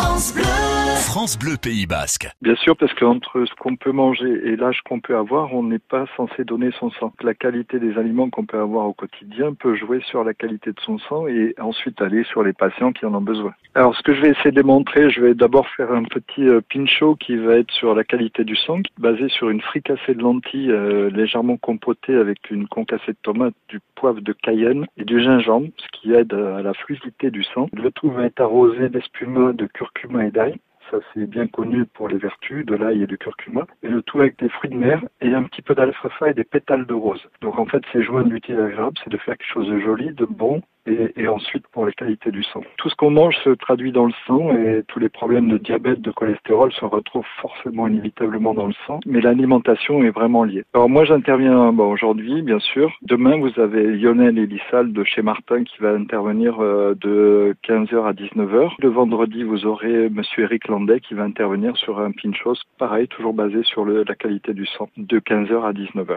France Bleu. France Bleu Pays Basque. Bien sûr, parce qu'entre ce qu'on peut manger et l'âge qu'on peut avoir, on n'est pas censé donner son sang. La qualité des aliments qu'on peut avoir au quotidien peut jouer sur la qualité de son sang et ensuite aller sur les patients qui en ont besoin. Alors, ce que je vais essayer de démontrer, je vais d'abord faire un petit euh, pincho qui va être sur la qualité du sang, basé sur une fricassée de lentilles euh, légèrement compotée avec une concassée de tomates, du poivre de cayenne et du gingembre, ce qui aide à la fluidité du sang. Le tout va être arrosé d'espuma, de curcuma et d'ail ça c'est bien connu pour les vertus de l'ail et du curcuma, et le tout avec des fruits de mer et un petit peu d'alfalfa et des pétales de rose. Donc en fait c'est joindre l'utile agréable, c'est de faire quelque chose de joli, de bon et, ensuite pour la qualité du sang. Tout ce qu'on mange se traduit dans le sang et tous les problèmes de diabète, de cholestérol se retrouvent forcément inévitablement dans le sang, mais l'alimentation est vraiment liée. Alors moi j'interviens bon, aujourd'hui bien sûr. Demain vous avez Lionel Elissal de chez Martin qui va intervenir euh, de 15h à 19h. Le vendredi vous aurez monsieur Eric Landet qui va intervenir sur un pinchos, pareil toujours basé sur la qualité du sang, de 15h à 19h.